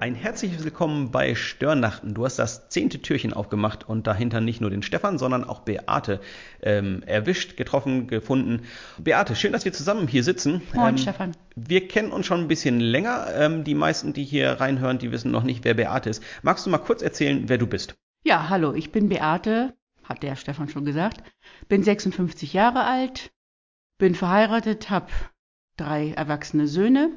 Ein herzliches Willkommen bei Störnachten. Du hast das zehnte Türchen aufgemacht und dahinter nicht nur den Stefan, sondern auch Beate ähm, erwischt, getroffen, gefunden. Beate, schön, dass wir zusammen hier sitzen. Moin, ähm, Stefan. Wir kennen uns schon ein bisschen länger. Ähm, die meisten, die hier reinhören, die wissen noch nicht, wer Beate ist. Magst du mal kurz erzählen, wer du bist? Ja, hallo, ich bin Beate, hat der Stefan schon gesagt. Bin 56 Jahre alt, bin verheiratet, habe drei erwachsene Söhne.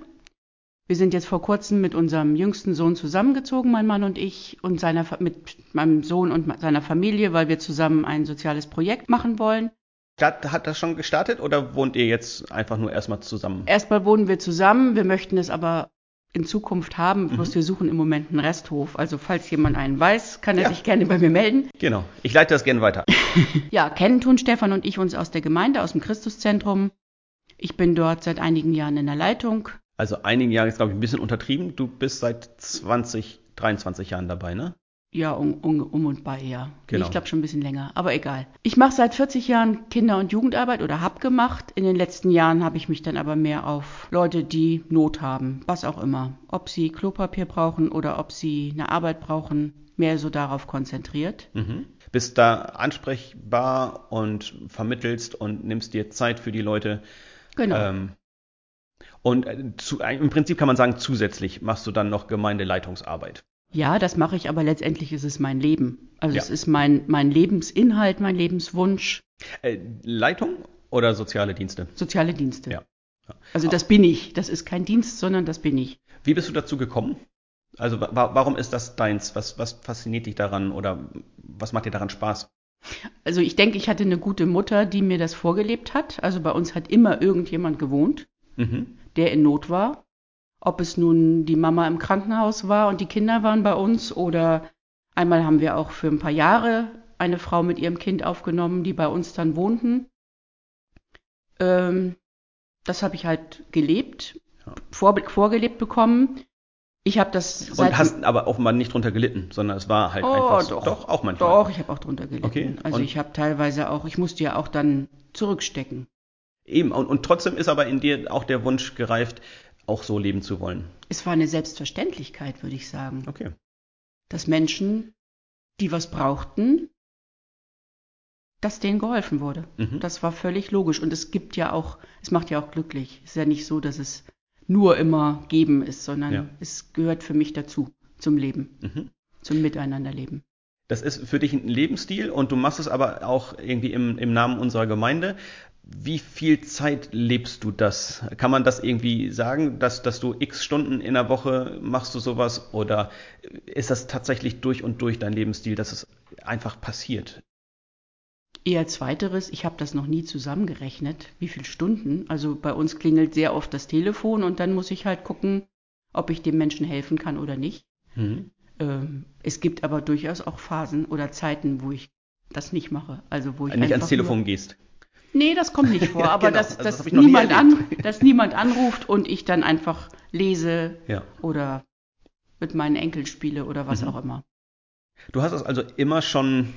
Wir sind jetzt vor kurzem mit unserem jüngsten Sohn zusammengezogen, mein Mann und ich, und seiner, mit meinem Sohn und seiner Familie, weil wir zusammen ein soziales Projekt machen wollen. Hat, das schon gestartet oder wohnt ihr jetzt einfach nur erstmal zusammen? Erstmal wohnen wir zusammen, wir möchten es aber in Zukunft haben, bloß Mhm. wir suchen im Moment einen Resthof. Also falls jemand einen weiß, kann er Ja. sich gerne bei mir melden. Genau. Ich leite das gerne weiter. Ja, kennen tun Stefan und ich uns aus der Gemeinde, aus dem Christuszentrum. Ich bin dort seit einigen Jahren in der Leitung. Also einigen Jahren ist, glaube ich, ein bisschen untertrieben. Du bist seit 20, 23 Jahren dabei, ne? Ja, um, um, um und bei, ja. Genau. Ich glaube schon ein bisschen länger, aber egal. Ich mache seit 40 Jahren Kinder- und Jugendarbeit oder hab gemacht. In den letzten Jahren habe ich mich dann aber mehr auf Leute, die Not haben, was auch immer. Ob sie Klopapier brauchen oder ob sie eine Arbeit brauchen, mehr so darauf konzentriert. Mhm. Bist da ansprechbar und vermittelst und nimmst dir Zeit für die Leute. Genau. Ähm, und äh, zu, im Prinzip kann man sagen, zusätzlich machst du dann noch Gemeindeleitungsarbeit. Ja, das mache ich, aber letztendlich ist es mein Leben. Also Ja. es ist mein, mein Lebensinhalt, mein Lebenswunsch, Äh, Leitung oder soziale Dienste? soziale Dienste. Ja. Ja. Also das bin ich. Das ist kein Dienst, sondern das bin ich. Wie bist du dazu gekommen? Also wa warum ist das deins? Was, was fasziniert dich daran oder was macht dir daran Spaß? Also ich denke, ich hatte eine gute Mutter, die mir das vorgelebt hat. Also bei uns hat immer irgendjemand gewohnt, Mhm. der in Not war. Ob es nun die Mama im Krankenhaus war und die Kinder waren bei uns oder einmal haben wir auch für ein paar Jahre eine Frau mit ihrem Kind aufgenommen, die bei uns dann wohnten. Ähm, das habe ich halt gelebt, Ja. vor, vorgelebt bekommen. Ich habe das Und hast aber offenbar nicht drunter gelitten, sondern es war halt Oh, einfach doch. doch auch manchmal. Doch, ich habe auch drunter gelitten. Okay, Also und- ich habe teilweise auch, ich musste ja auch dann zurückstecken. Eben, und, und trotzdem ist aber in dir auch der Wunsch gereift, auch so leben zu wollen. Es war eine Selbstverständlichkeit, würde ich sagen, Okay. dass Menschen, die was brauchten, dass denen geholfen wurde. Mhm. Das war völlig logisch. Und es gibt ja auch, es macht ja auch glücklich. Es ist ja nicht so, dass es nur immer geben ist, sondern Ja. es gehört für mich dazu, zum Leben, Mhm. zum Miteinanderleben. Das ist für dich ein Lebensstil und du machst es aber auch irgendwie im, im Namen unserer Gemeinde. Wie viel Zeit lebst du das? Kann man das irgendwie sagen, dass, dass du x Stunden in der Woche machst du sowas oder ist das tatsächlich durch und durch dein Lebensstil, dass es einfach passiert? Eher zweiteres, ich habe das noch nie zusammengerechnet, wie viele Stunden. Also bei uns klingelt sehr oft das Telefon und dann muss ich halt gucken, ob ich dem Menschen helfen kann oder nicht. Mhm. Ähm, es gibt aber durchaus auch Phasen oder Zeiten, wo ich das nicht mache. Also wo ich Nicht einfach ans Telefon gehst. Nee, das kommt nicht vor, Ja, aber genau. dass, Also das dass, nie niemand an, dass niemand anruft und ich dann einfach lese Ja. oder mit meinen Enkeln spiele oder was Mhm. auch immer. Du hast es also immer schon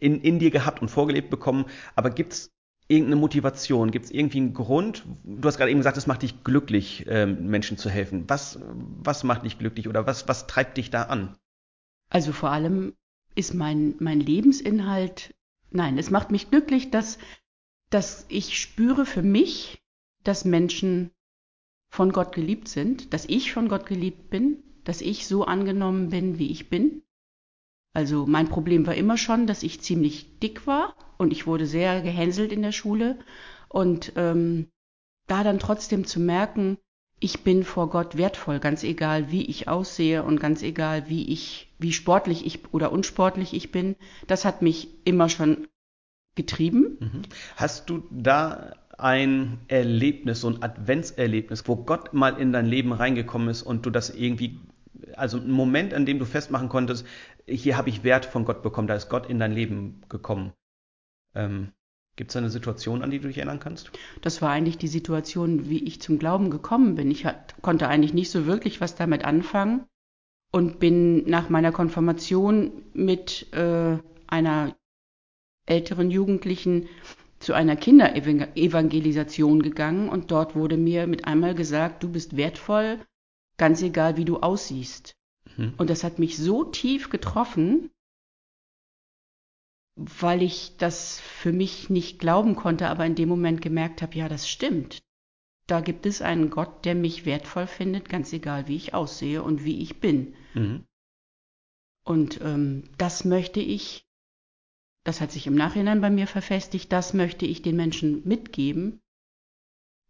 in, in dir gehabt und vorgelebt bekommen, aber gibt es irgendeine Motivation? Gibt es irgendwie einen Grund? Du hast gerade eben gesagt, es macht dich glücklich, ähm, Menschen zu helfen. Was, was macht dich glücklich oder was, was treibt dich da an? Also vor allem ist mein, mein Lebensinhalt, nein, es macht mich glücklich, dass, dass ich spüre für mich, dass Menschen von Gott geliebt sind, dass ich von Gott geliebt bin, dass ich so angenommen bin, wie ich bin. Also mein Problem war immer schon, dass ich ziemlich dick war und ich wurde sehr gehänselt in der Schule. Und ähm, da dann trotzdem zu merken, ich bin vor Gott wertvoll, ganz egal, wie ich aussehe und ganz egal, wie ich, wie sportlich ich oder unsportlich ich bin, das hat mich immer schon getrieben. Mhm. Hast du da ein Erlebnis, so ein Adventserlebnis, wo Gott mal in dein Leben reingekommen ist und du das irgendwie, also ein Moment, an dem du festmachen konntest, hier habe ich Wert von Gott bekommen, da ist Gott in dein Leben gekommen. Ähm, Gibt es eine Situation, an die du dich erinnern kannst? Das war eigentlich die Situation, wie ich zum Glauben gekommen bin. Ich hat, konnte eigentlich nicht so wirklich was damit anfangen und bin nach meiner Konfirmation mit äh, einer älteren Jugendlichen zu einer Kinderevangelisation gegangen und dort wurde mir mit einmal gesagt, du bist wertvoll, ganz egal wie du aussiehst. Mhm. Und das hat mich so tief getroffen, weil ich das für mich nicht glauben konnte, aber in dem Moment gemerkt habe, ja, das stimmt. Da gibt es einen Gott, der mich wertvoll findet, ganz egal, wie ich aussehe und wie ich bin. Mhm. Und ähm, das möchte ich, das hat sich im Nachhinein bei mir verfestigt, das möchte ich den Menschen mitgeben,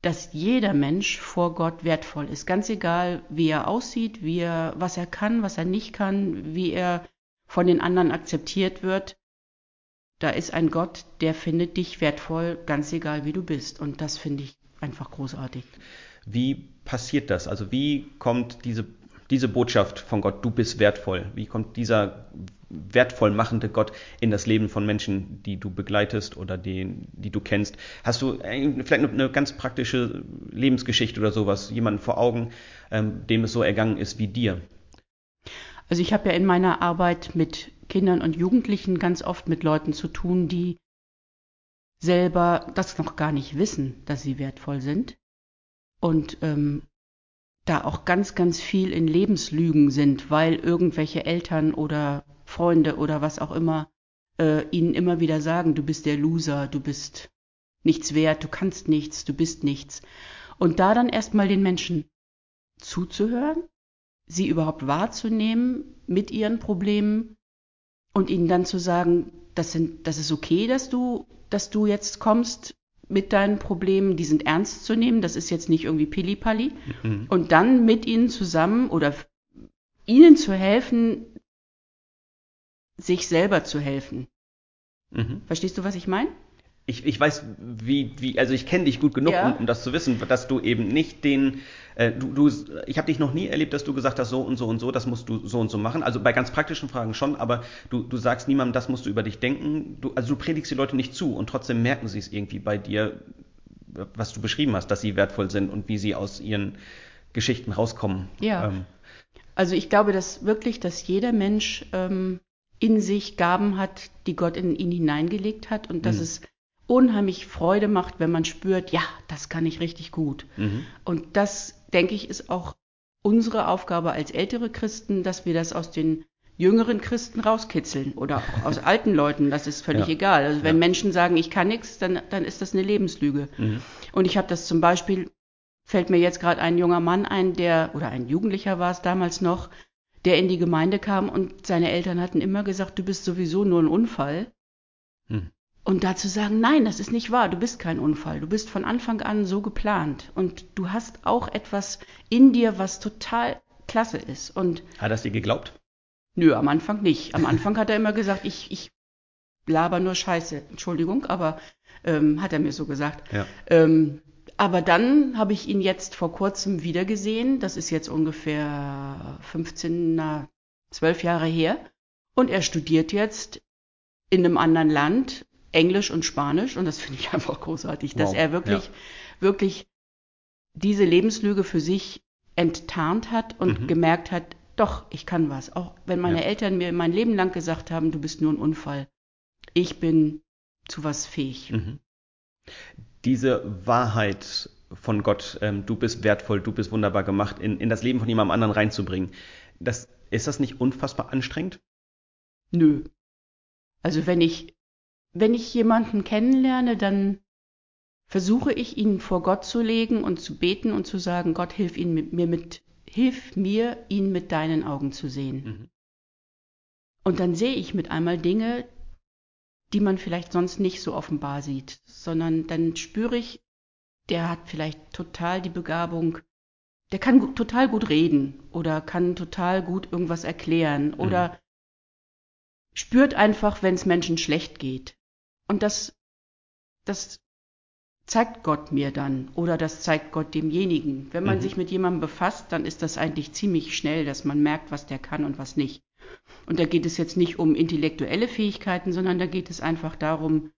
dass jeder Mensch vor Gott wertvoll ist, ganz egal, wie er aussieht, wie er, was er kann, was er nicht kann, wie er von den anderen akzeptiert wird da ist ein Gott, der findet dich wertvoll, ganz egal wie du bist. Und das finde ich einfach großartig. Wie passiert das? Also wie kommt diese, diese Botschaft von Gott, du bist wertvoll, wie kommt dieser wertvoll machende Gott in das Leben von Menschen, die du begleitest oder die, die du kennst? Hast du vielleicht eine ganz praktische Lebensgeschichte oder sowas, jemanden vor Augen, ähm, dem es so ergangen ist wie dir? Also ich habe ja in meiner Arbeit mit Kindern und Jugendlichen ganz oft mit Leuten zu tun, die selber das noch gar nicht wissen, dass sie wertvoll sind und ähm, da auch ganz, ganz viel in Lebenslügen sind, weil irgendwelche Eltern oder Freunde oder was auch immer äh, ihnen immer wieder sagen, du bist der Loser, du bist nichts wert, du kannst nichts, du bist nichts. Und da dann erstmal den Menschen zuzuhören, sie überhaupt wahrzunehmen mit ihren Problemen und ihnen dann zu sagen, das, sind, das ist okay, dass du, dass du jetzt kommst mit deinen Problemen, die sind ernst zu nehmen, das ist jetzt nicht irgendwie Pillipalli. Mhm. Und dann mit ihnen zusammen oder ihnen zu helfen, sich selber zu helfen. Mhm. Verstehst du, was ich meine? Ich, ich weiß, wie, wie, also ich kenne dich gut genug, ja. um, um, das zu wissen, dass du eben nicht den, äh, du, du, ich habe dich noch nie erlebt, dass du gesagt hast, so und so und so, das musst du so und so machen. Also bei ganz praktischen Fragen schon, aber du, du sagst niemandem, das musst du über dich denken. Du, also du predigst die Leute nicht zu und trotzdem merken sie es irgendwie bei dir, was du beschrieben hast, dass sie wertvoll sind und wie sie aus ihren Geschichten rauskommen. Ja. Ähm. Also ich glaube, dass wirklich, dass jeder Mensch ähm, in sich Gaben hat, die Gott in ihn hineingelegt hat und dass mhm. es unheimlich Freude macht, wenn man spürt, ja, das kann ich richtig gut. Mhm. Und das, denke ich, ist auch unsere Aufgabe als ältere Christen, dass wir das aus den jüngeren Christen rauskitzeln oder auch aus alten Leuten, das ist völlig ja. egal. Also wenn ja. Menschen sagen, ich kann nichts, dann, dann ist das eine Lebenslüge. Mhm. Und ich habe das zum Beispiel, fällt mir jetzt gerade ein junger Mann ein, der, oder ein Jugendlicher war es damals noch, der in die Gemeinde kam und seine Eltern hatten immer gesagt, du bist sowieso nur ein Unfall. Mhm. Und dazu sagen, nein, das ist nicht wahr, du bist kein Unfall, du bist von Anfang an so geplant und du hast auch etwas in dir, was total klasse ist. Und hat er dir geglaubt? Nö, am Anfang nicht. Am Anfang hat er immer gesagt, ich, ich laber nur Scheiße. Entschuldigung, aber ähm, hat er mir so gesagt. Ja. Ähm, aber dann habe ich ihn jetzt vor kurzem wiedergesehen. Das ist jetzt ungefähr 15, na, 12 Jahre her. Und er studiert jetzt in einem anderen Land Englisch und Spanisch und das finde ich einfach großartig, wow. dass er wirklich, ja. wirklich diese Lebenslüge für sich enttarnt hat und mhm. gemerkt hat, doch, ich kann was. Auch wenn meine ja. Eltern mir mein Leben lang gesagt haben, du bist nur ein Unfall. Ich bin zu was fähig. Mhm. Diese Wahrheit von Gott, ähm, du bist wertvoll, du bist wunderbar gemacht, in, in das Leben von jemandem anderen reinzubringen, das, ist das nicht unfassbar anstrengend? Nö. Also wenn ich wenn ich jemanden kennenlerne, dann versuche ich ihn vor Gott zu legen und zu beten und zu sagen, Gott, hilf ihn mit mir mit, hilf mir, ihn mit deinen Augen zu sehen. Mhm. Und dann sehe ich mit einmal Dinge, die man vielleicht sonst nicht so offenbar sieht, sondern dann spüre ich, der hat vielleicht total die Begabung, der kann total gut reden oder kann total gut irgendwas erklären mhm. oder spürt einfach, wenn es Menschen schlecht geht. Und das, das zeigt Gott mir dann oder das zeigt Gott demjenigen. Wenn man mhm. sich mit jemandem befasst, dann ist das eigentlich ziemlich schnell, dass man merkt, was der kann und was nicht. Und da geht es jetzt nicht um intellektuelle Fähigkeiten, sondern da geht es einfach darum,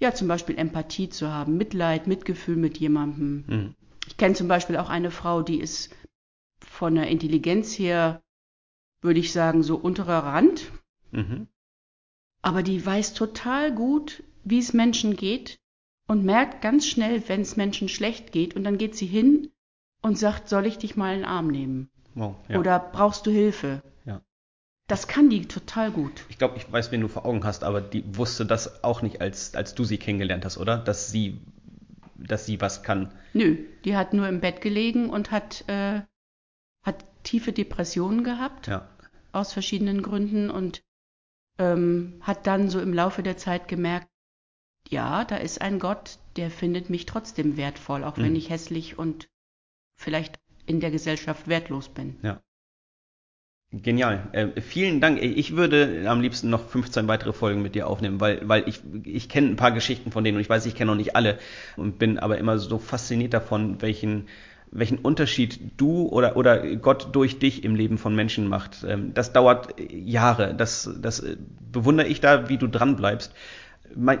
ja, zum Beispiel Empathie zu haben, Mitleid, Mitgefühl mit jemandem. Mhm. Ich kenne zum Beispiel auch eine Frau, die ist von der Intelligenz her, würde ich sagen, so unterer Rand. Mhm aber die weiß total gut, wie es Menschen geht und merkt ganz schnell, wenn es Menschen schlecht geht und dann geht sie hin und sagt, soll ich dich mal in den Arm nehmen? Wow, ja. Oder brauchst du Hilfe? Ja. Das kann die total gut. Ich glaube, ich weiß, wen du vor Augen hast, aber die wusste das auch nicht, als, als du sie kennengelernt hast, oder? Dass sie, dass sie was kann. Nö, die hat nur im Bett gelegen und hat, äh, hat tiefe Depressionen gehabt, Ja. aus verschiedenen Gründen und ähm, hat dann so im Laufe der Zeit gemerkt, ja, da ist ein Gott, der findet mich trotzdem wertvoll, auch wenn Mhm. ich hässlich und vielleicht in der Gesellschaft wertlos bin. Genial. Äh, vielen Dank. Ich würde am liebsten noch 15 weitere Folgen mit dir aufnehmen, weil, weil ich, ich kenne ein paar Geschichten von denen und ich weiß, ich kenne noch nicht alle und bin aber immer so fasziniert davon, welchen, welchen Unterschied du oder, oder Gott durch dich im Leben von Menschen macht. Ähm, Das dauert Jahre. Das, das äh, bewundere ich da, wie du dran bleibst.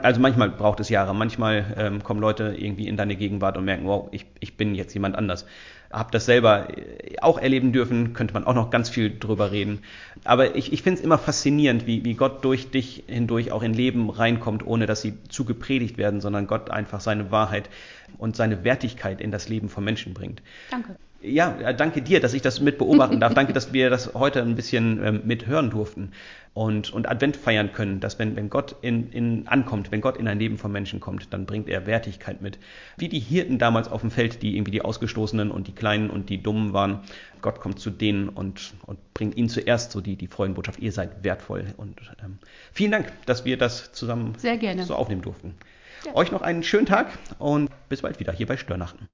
Also manchmal braucht es Jahre, manchmal ähm, kommen Leute irgendwie in deine Gegenwart und merken, wow, ich, ich bin jetzt jemand anders. Hab das selber äh, auch erleben dürfen, könnte man auch noch ganz viel drüber reden. Aber ich, ich finde es immer faszinierend, wie, wie Gott durch dich hindurch auch in Leben reinkommt, ohne dass sie zu gepredigt werden, sondern Gott einfach seine Wahrheit und seine Wertigkeit in das Leben von Menschen bringt. Danke. Ja, äh, danke dir, dass ich das mit beobachten darf. Danke, dass wir das heute ein bisschen ähm, mithören durften und, und Advent feiern können, dass wenn, wenn Gott in, in, ankommt, wenn Gott in ein Leben von Menschen kommt, dann bringt er Wertigkeit mit. Wie die Hirten damals auf dem Feld, die irgendwie die Ausgestoßenen und die Kleinen und die Dummen waren. Gott kommt zu denen und, und bringt ihnen zuerst so die, die Freudenbotschaft, ihr seid wertvoll. Und ähm, vielen Dank, dass wir das zusammen so aufnehmen durften. Ja. Euch noch einen schönen Tag und bis bald wieder hier bei Störnachten.